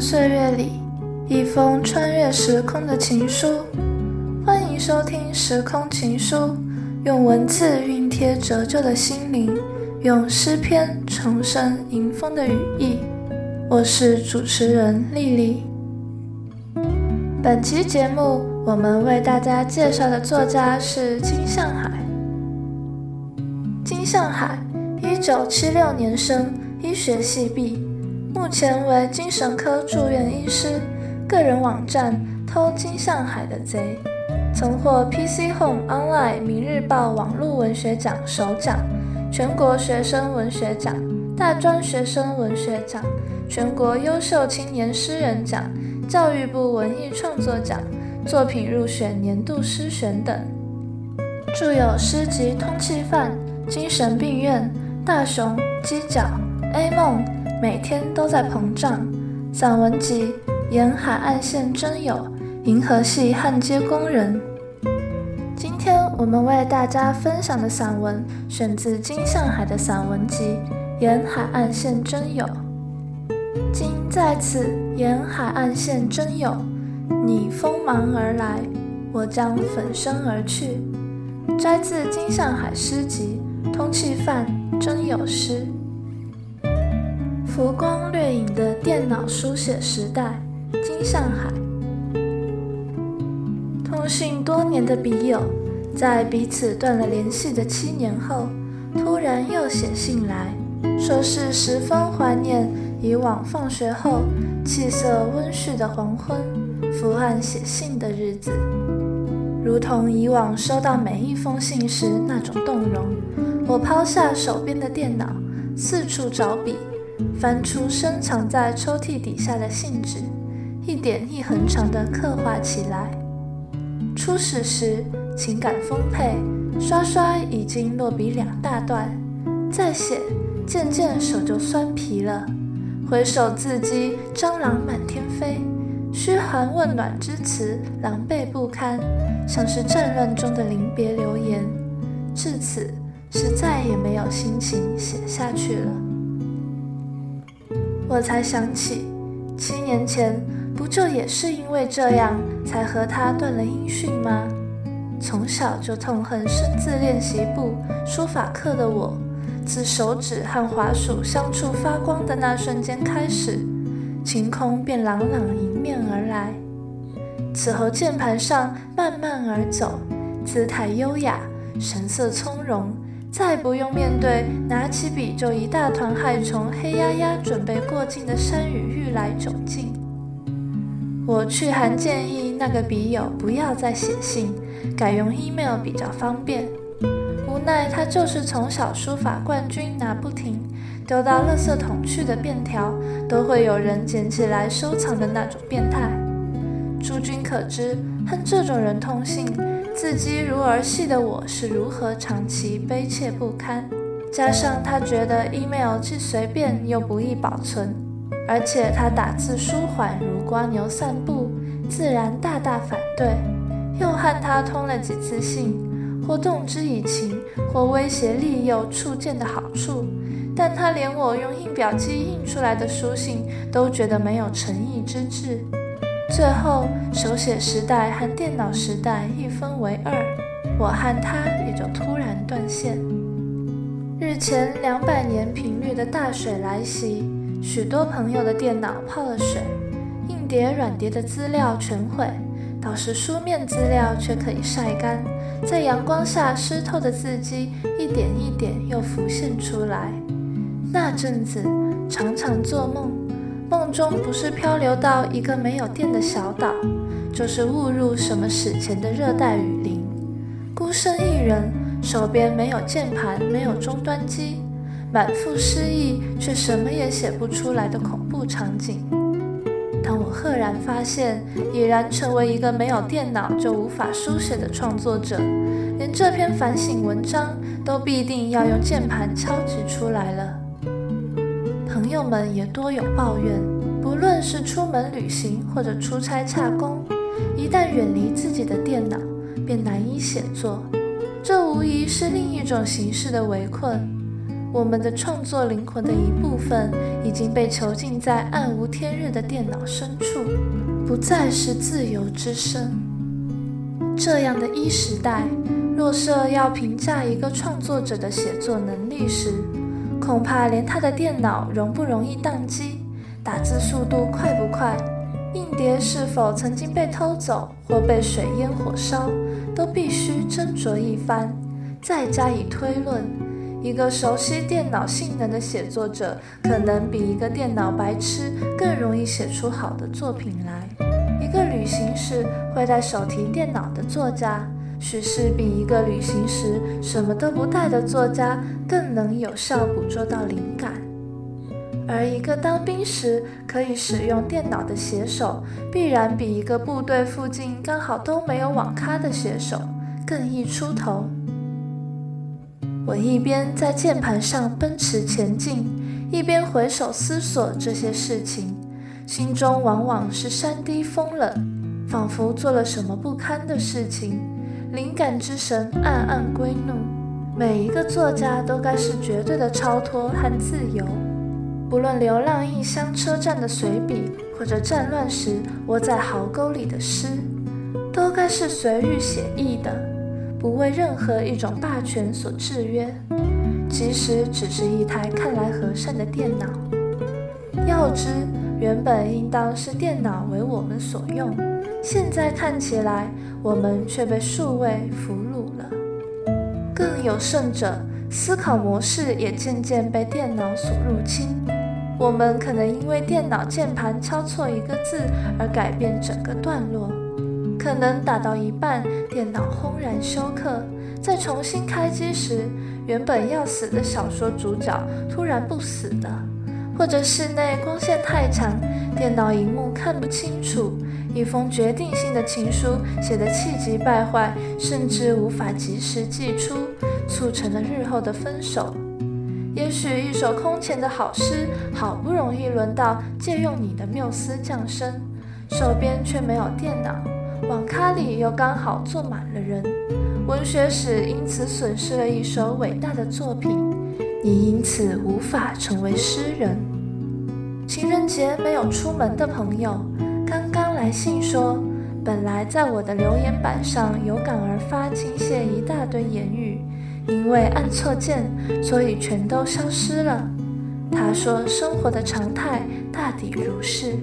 岁月里，一封穿越时空的情书。欢迎收听《时空情书》，用文字熨贴折旧的心灵，用诗篇重生迎风的羽翼。我是主持人丽丽。本期节目，我们为大家介绍的作家是金向海。金向海，一九七六年生，医学系毕。目前为精神科住院医师，个人网站偷金向海的贼，曾获 PC Home Online 明日报网络文学奖首奖、全国学生文学奖、大专学生文学奖、全国优秀青年诗人奖、教育部文艺创作奖，作品入选年度诗选等。著有诗集《通缉犯》、《精神病院》、《大熊》、《犄角》、《A 梦》。每天都在膨胀。散文集《沿海岸线征友》，银河系焊接工人。今天我们为大家分享的散文选自金向海的散文集《沿海岸线征友》。今在此沿海岸线征友，你锋芒而来，我将粉身而去。摘自金向海诗集《通气犯征友诗》。浮光掠影的电脑书写时代，金相海。通信多年的笔友，在彼此断了联系的七年后，突然又写信来，说是十分怀念以往放学后气色温煦的黄昏，伏案写信的日子，如同以往收到每一封信时那种动容。我抛下手边的电脑，四处找笔。翻出深藏在抽屉底下的信纸，一点一横长地刻画起来。初始时情感丰沛，刷刷已经落笔两大段，再写渐渐手就酸疲了。回首字迹，蟑螂满天飞，嘘寒问暖之词狼狈不堪，像是战乱中的临别留言。至此，是再也没有心情写下去了。我才想起，七年前不就也是因为这样才和他断了音讯吗？从小就痛恨生字练习簿、书法课的我，自手指和滑鼠相触发光的那瞬间开始，晴空便朗朗迎面而来。此后键盘上慢慢而走，姿态优雅，神色从容。再不用面对拿起笔就一大团害虫黑压压准备过境的山雨欲来窘境，我去函建议那个笔友不要再写信，改用 email 比较方便。无奈他就是从小书法冠军拿不停，丢到垃圾桶去的便条都会有人捡起来收藏的那种变态。诸君可知，恨这种人通信。字迹如儿戏的我是如何长期悲切不堪？加上他觉得 email 既随便又不易保存，而且他打字舒缓如蜗牛散步，自然大大反对。又和他通了几次信，或动之以情，或威胁利诱触见的好处，但他连我用印表机印出来的书信都觉得没有诚意之至。最后，手写时代和电脑时代一分为二，我和他也就突然断线。日前两百年频率的大水来袭，许多朋友的电脑泡了水，硬碟、软碟的资料全毁，倒是书面资料却可以晒干，在阳光下湿透的字迹一点一点又浮现出来。那阵子，常常做梦。梦中不是漂流到一个没有电的小岛，就是误入什么史前的热带雨林，孤身一人，手边没有键盘，没有终端机，满腹诗意却什么也写不出来的恐怖场景。当我赫然发现，已然成为一个没有电脑就无法书写的创作者，连这篇反省文章都必定要用键盘敲击出来了。朋友们也多有抱怨，不论是出门旅行或者出差洽公，一旦远离自己的电脑，便难以写作。这无疑是另一种形式的围困。我们的创作灵魂的一部分已经被囚禁在暗无天日的电脑深处，不再是自由之身。这样的一时代，若设要评价一个创作者的写作能力时，恐怕连他的电脑容不容易宕机，打字速度快不快，硬碟是否曾经被偷走或被水淹火烧，都必须斟酌一番，再加以推论。一个熟悉电脑性能的写作者，可能比一个电脑白痴更容易写出好的作品来。一个旅行时会带手提电脑的作家，许是比一个旅行时什么都不带的作家更能有效捕捉到灵感。而一个当兵时可以使用电脑的写手，必然比一个部队附近刚好都没有网咖的写手更易出头。我一边在键盘上奔驰前进，一边回首思索这些事情，心中往往是山低风冷，仿佛做了什么不堪的事情。灵感之神暗暗归怒。每一个作家都该是绝对的超脱和自由，不论流浪异乡车站的随笔，或者战乱时窝在壕沟里的诗，都该是随遇写意的。不为任何一种霸权所制约，即使只是一台看来和善的电脑。要知原本应当是电脑为我们所用，现在看起来我们却被数位俘虏了。更有甚者，思考模式也渐渐被电脑所入侵。我们可能因为电脑键盘敲错一个字而改变整个段落。可能打到一半，电脑轰然休克，在重新开机时，原本要死的小说主角突然不死的，或者室内光线太强，电脑荧幕看不清楚，一封决定性的情书写得气急败坏，甚至无法及时寄出，促成了日后的分手。也许一首空前的好诗，好不容易轮到借用你的缪斯降生，手边却没有电脑。网咖里又刚好坐满了人，文学史因此损失了一首伟大的作品，你因此无法成为诗人。情人节没有出门的朋友，来信说，本来在我的留言板上有感而发倾泻一大堆言语，因为按错键，所以全都消失了。他说生活的常态大抵如是，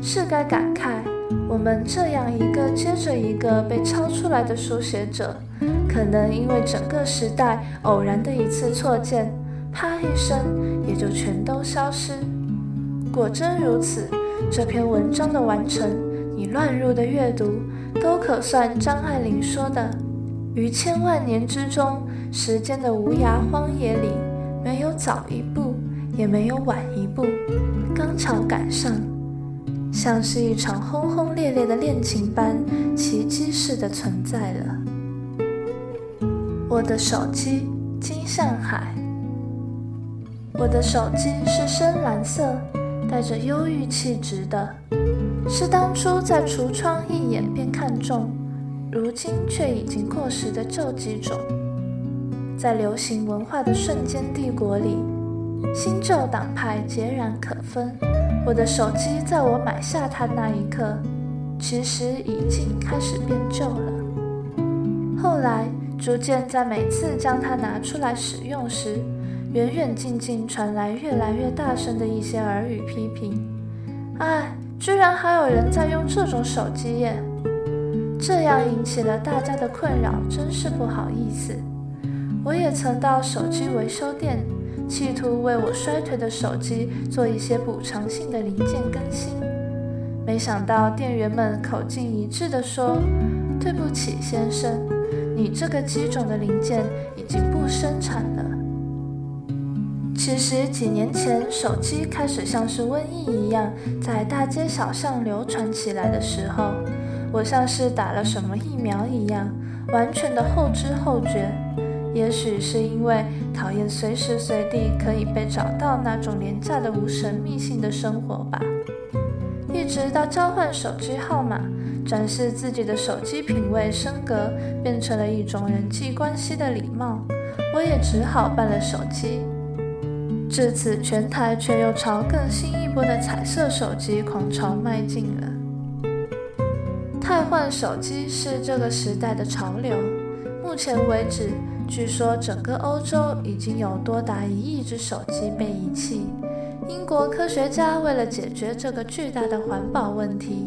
是该感慨。我们这样一个接着一个被抄出来的书写者，可能因为整个时代偶然的一次错键，啪一声也就全都消失。果真如此，这篇文章的完成，你乱入的阅读，都可算张爱玲说的：于千万年之中，时间的无涯荒野里，没有早一步，也没有晚一步，刚巧赶上。像是一场轰轰烈烈的恋情般奇迹似的存在了。我的手机金向海，我的手机是深蓝色，带着忧郁气质的，是当初在橱窗一眼便看中，如今却已经过时的旧机种。在流行文化的瞬间帝国里，新旧党派截然可分。我的手机在我买下它那一刻，其实已经开始变旧了。后来逐渐在每次将它拿出来使用时，远远近近传来越来越大声的一些耳语批评：“哎，居然还有人在用这种手机耶！”这样引起了大家的困扰，真是不好意思。我也曾到手机维修店。企图为我衰退的手机做一些补偿性的零件更新，没想到店员们口径一致地说：“对不起，先生，你这个机种的零件已经不生产了。”其实几年前手机开始像是瘟疫一样在大街小巷流传起来的时候，我像是打了什么疫苗一样，完全的后知后觉。也许是因为讨厌随时随地可以被找到那种廉价的无神秘性的生活吧。一直到交换手机号码、展示自己的手机品味升格，变成了一种人际关系的礼貌，我也只好办了手机，至此，全台却又朝更新一波的彩色手机狂潮迈进了。汰换手机是这个时代的潮流。目前为止，据说整个欧洲已经有多达一亿只手机被遗弃。英国科学家为了解决这个巨大的环保问题，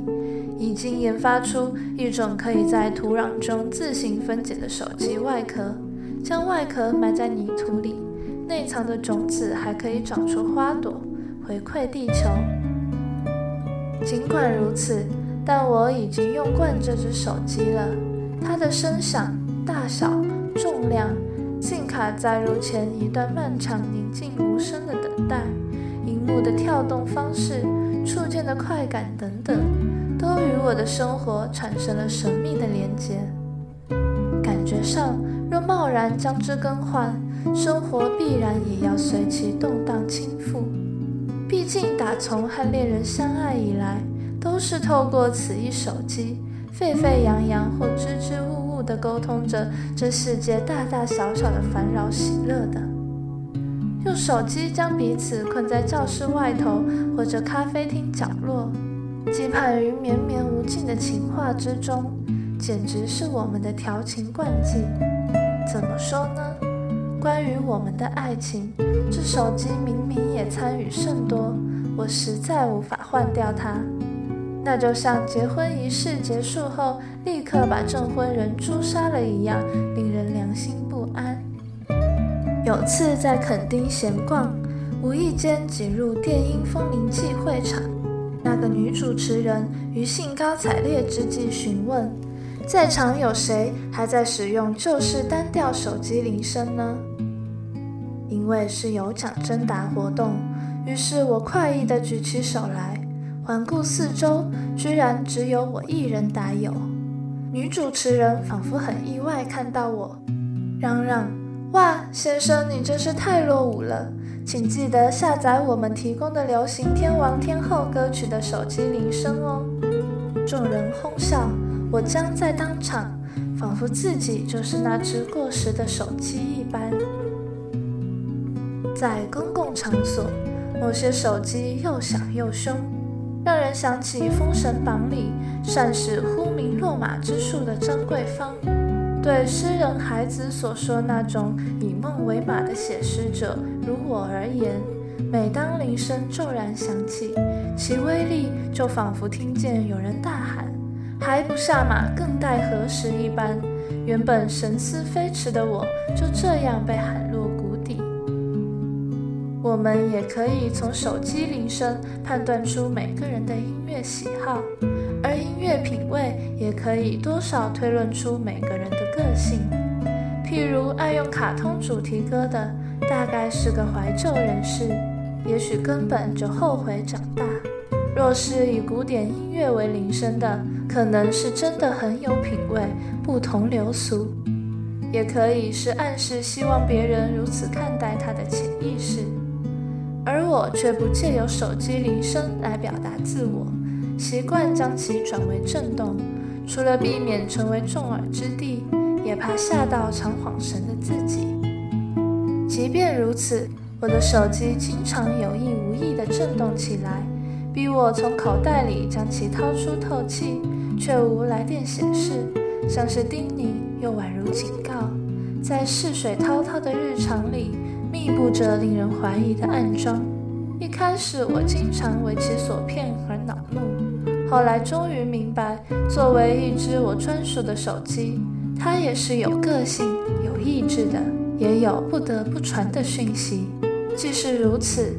已经研发出一种可以在土壤中自行分解的手机外壳，将外壳埋在泥土里，内藏的种子还可以长出花朵，回馈地球。尽管如此，但我已经用惯这只手机了，它的声响、大小、重量、竟卡载入前一段漫长宁静无声的等待。荧幕的跳动方式、触键的快感等等，都与我的生活产生了神秘的连接。感觉上，若贸然将之更换，生活必然也要随其动荡倾覆。毕竟，打从和恋人相爱以来，都是透过此一手机，沸沸扬扬或支支吾吾地沟通着这世界大大小小的烦扰喜乐的。用手机将彼此困在教室外头或者咖啡厅角落，寄盼于绵绵无尽的情话之中，简直是我们的调情灌技。怎么说呢？关于我们的爱情，这手机明明也参与甚多，我实在无法换掉它。那就像结婚仪式结束后立刻把证婚人诛杀了一样，令人良心不安。有次在垦丁闲逛，无意间挤入电音风铃祭会场。那个女主持人于兴高采烈之际询问：“在场有谁还在使用旧式单调手机铃声呢？”因为是有奖征答活动，于是我快意地举起手来，环顾四周，居然只有我一人答有。女主持人仿佛很意外看到我，嚷嚷。哇，先生，你真是太落伍了！请记得下载我们提供的流行天王天后歌曲的手机铃声哦。众人哄笑，我僵在当场，仿佛自己就是那只过时的手机一般。在公共场所，某些手机又响又凶，让人想起《封神榜》里善使呼名落马之术的张桂芳。对诗人孩子所说那种以梦为马的写诗者，如我而言，每当铃声骤然响起，其威力就仿佛听见有人大喊“还不下马，更待何时”一般。原本神思飞驰的我，就这样被喊落谷底。我们也可以从手机铃声判断出每个人的音乐喜好。而音乐品味也可以多少推论出每个人的个性。譬如爱用卡通主题歌的，大概是个怀旧人士，也许根本就后悔长大；若是以古典音乐为铃声的，可能是真的很有品味，不同流俗。也可以是暗示希望别人如此看待他的潜意识。而我却不借由手机铃声来表达自我。习惯将其转为震动，除了避免成为众耳之地，也怕吓到常晃神的自己。即便如此，我的手机经常有意无意地震动起来，逼我从口袋里将其掏出透气，却无来电显示，像是叮咛又宛如警告。在逝水滔滔的日常里，密布着令人怀疑的暗桩。一开始，我经常为其所骗而恼怒。后来终于明白，作为一只我专属的手机，它也是有个性、有意志的，也有不得不传的讯息。既是如此，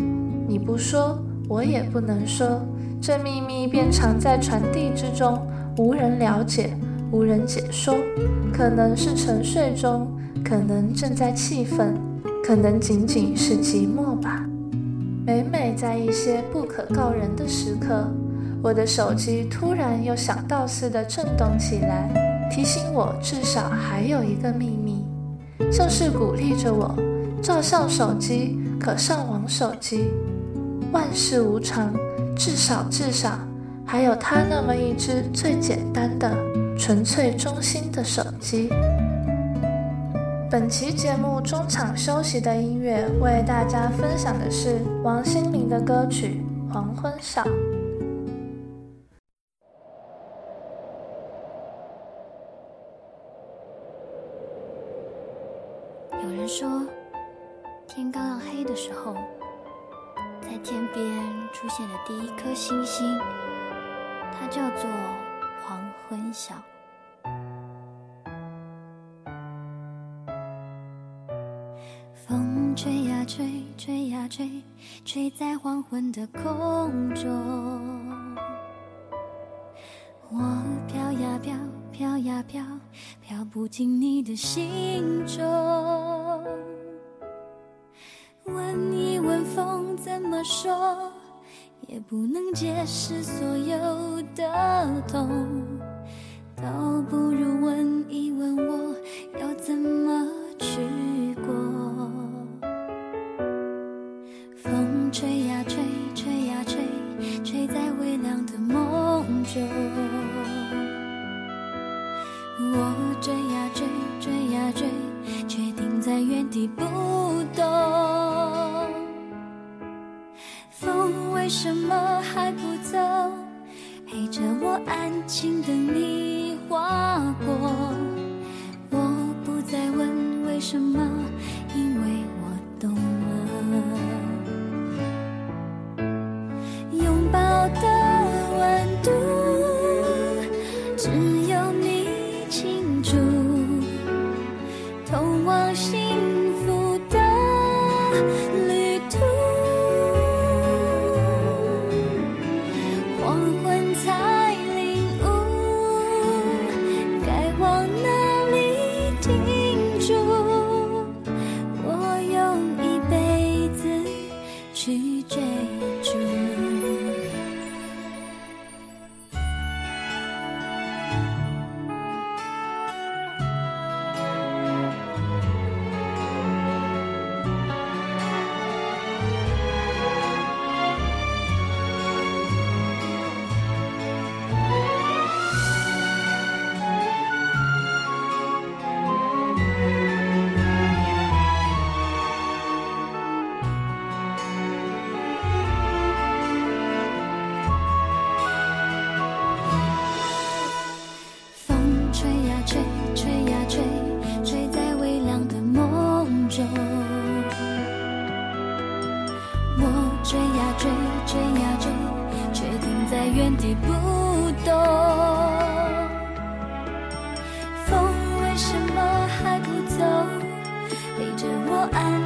你不说，我也不能说，这秘密便藏在传递之中，无人了解，无人解说。可能是沉睡中，可能正在气愤，可能仅仅是寂寞吧。每每在一些不可告人的时刻。我的手机突然又响到似的震动起来，提醒我至少还有一个秘密，像是鼓励着我：照相手机可上网手机，万事无常，至少至少还有他那么一只最简单的、纯粹忠心的手机。本期节目中场休息的音乐，为大家分享的是王心凌的歌曲《黄昏晓》。有人说，天刚要黑的时候，在天边出现的第一颗星星，它叫做黄昏晓。风吹呀吹，吹呀吹，吹在黄昏的空中。我飘呀飘，飘呀飘，飘不进你的心中。也不能解释所有的痛。倒不如问一问我，要怎么去过？风吹呀吹，吹呀吹，吹在微凉的梦中。我追呀追，追呀追，却停在原地不动。为什么还不走？陪着我安静等你划过。我不再问为什么，因为我懂了。拥抱的。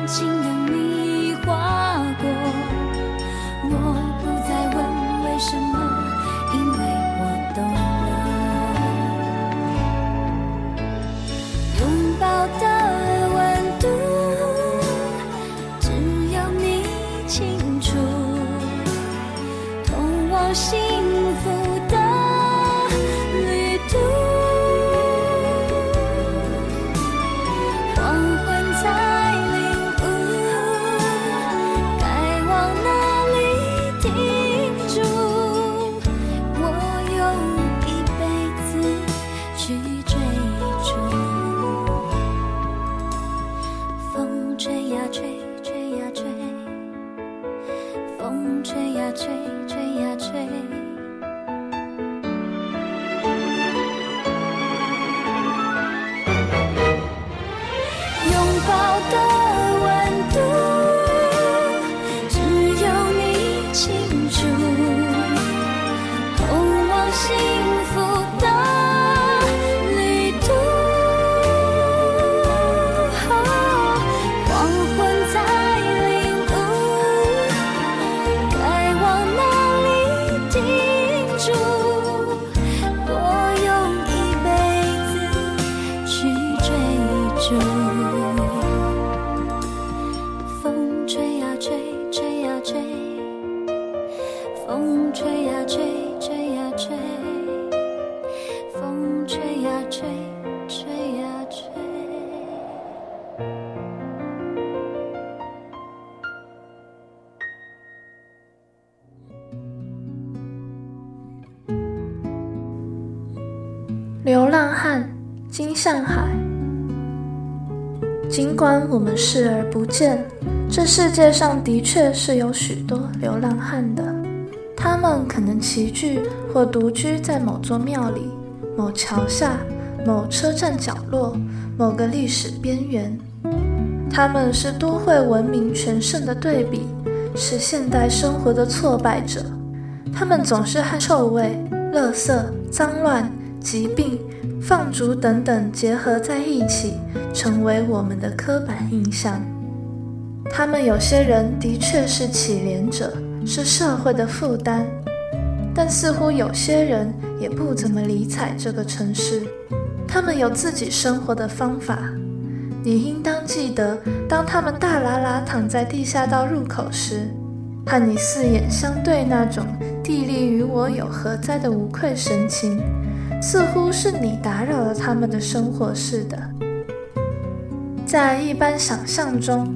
轻的你。流浪汉金向海，尽管我们视而不见，这世界上的确是有许多流浪汉的。他们可能齐聚或独居在某座庙里、某桥下、某车站角落、某个历史边缘。他们是都会文明全盛的对比，是现代生活的挫败者。他们总是和臭味、垃圾、脏乱、疾病、放逐等等结合在一起，成为我们的刻板印象。他们有些人的确是乞怜者，是社会的负担，但似乎有些人也不怎么理睬这个城市。他们有自己生活的方法。你应当记得，当他们大喇喇躺在地下道入口时，和你四眼相对那种地利与我有何哉的无愧神情，似乎是你打扰了他们的生活似的。在一般想象中，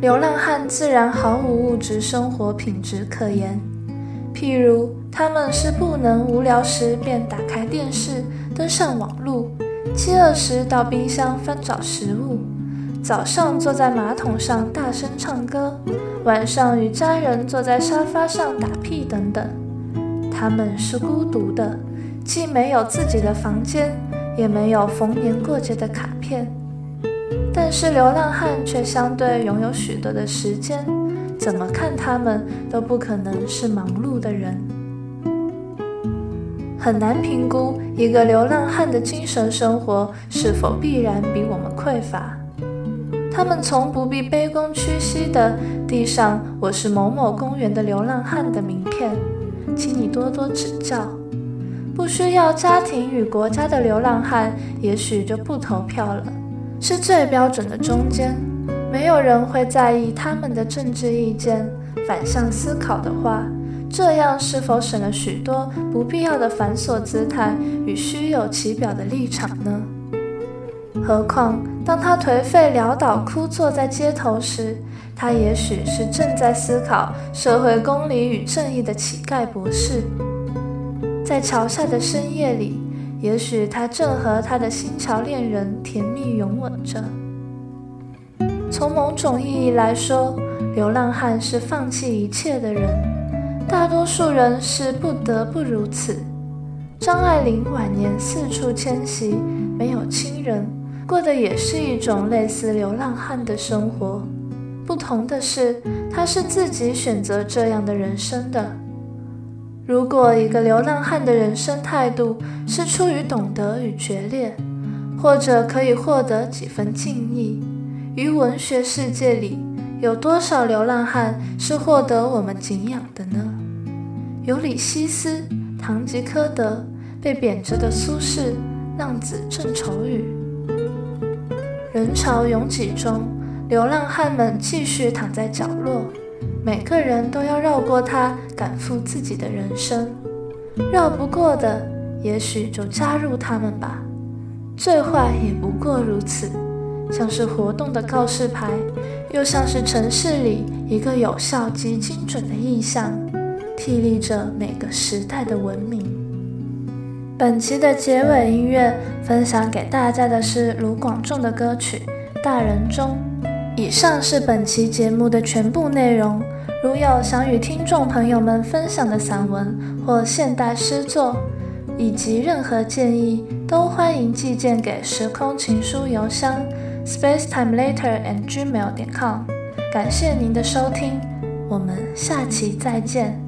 流浪汉自然毫无物质生活品质可言，譬如他们是不能无聊时便打开电视，登上网路。饥饿时到冰箱翻找食物，早上坐在马桶上大声唱歌，晚上与家人坐在沙发上打屁等等。他们是孤独的，既没有自己的房间，也没有逢年过节的卡片。但是流浪汉却相对拥有许多的时间，怎么看他们都不可能是忙碌的人。很难评估一个流浪汉的精神生活是否必然比我们匮乏。他们从不必卑躬屈膝的递上“我是某某公园的流浪汉”的名片，请你多多指教。不需要家庭与国家的流浪汉，也许就不投票了，是最标准的中间。没有人会在意他们的政治意见。反向思考的话。这样是否省了许多不必要的繁琐姿态与虚有其表的立场呢？何况当他颓废潦倒、枯坐在街头时，他也许是正在思考社会公理与正义的乞丐博士；在桥下的深夜里，也许他正和他的新桥恋人甜蜜拥吻着。从某种意义来说，流浪汉是放弃一切的人。大多数人是不得不如此。张爱玲晚年四处迁徙，没有亲人，过的也是一种类似流浪汉的生活。不同的是，她是自己选择这样的人生的。如果一个流浪汉的人生态度是出于懂得与决裂，或者可以获得几分敬意，于文学世界里，有多少流浪汉是获得我们敬仰的呢？尤里西斯、堂吉诃德、被贬谪的苏轼、浪子郑愁予。人潮拥挤中，流浪汉们继续躺在角落，每个人都要绕过它，赶赴自己的人生。绕不过的，也许就加入他们吧。最坏也不过如此，像是活动的告示牌，又像是城市里一个有效及精准的意象。矗立着每个时代的文明。本期的结尾音乐分享给大家的是卢广仲的歌曲《大人中》。以上是本期节目的全部内容。如有想与听众朋友们分享的散文或现代诗作，以及任何建议，都欢迎寄件给时空情书邮箱 spacetimelater@gmail.com。感谢您的收听，我们下期再见。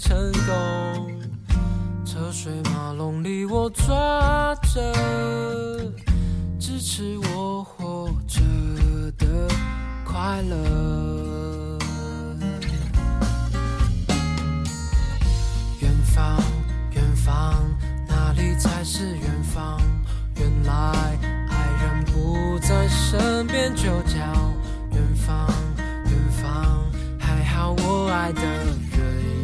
成功。车水马龙里我抓着支持我活着的快乐。远方，远方，哪里才是远方？原来爱人不。在身边就叫远方，远方。还好我爱的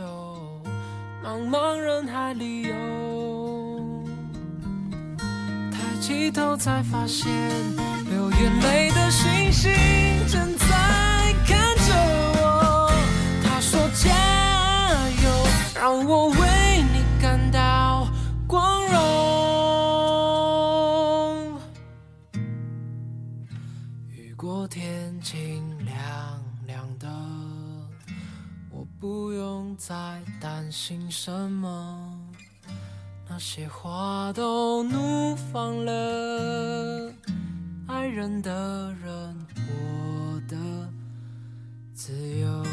走，茫茫人海里游。抬起头才发现，流眼泪在担心什么。那些花都怒放了，爱人的人活得自由。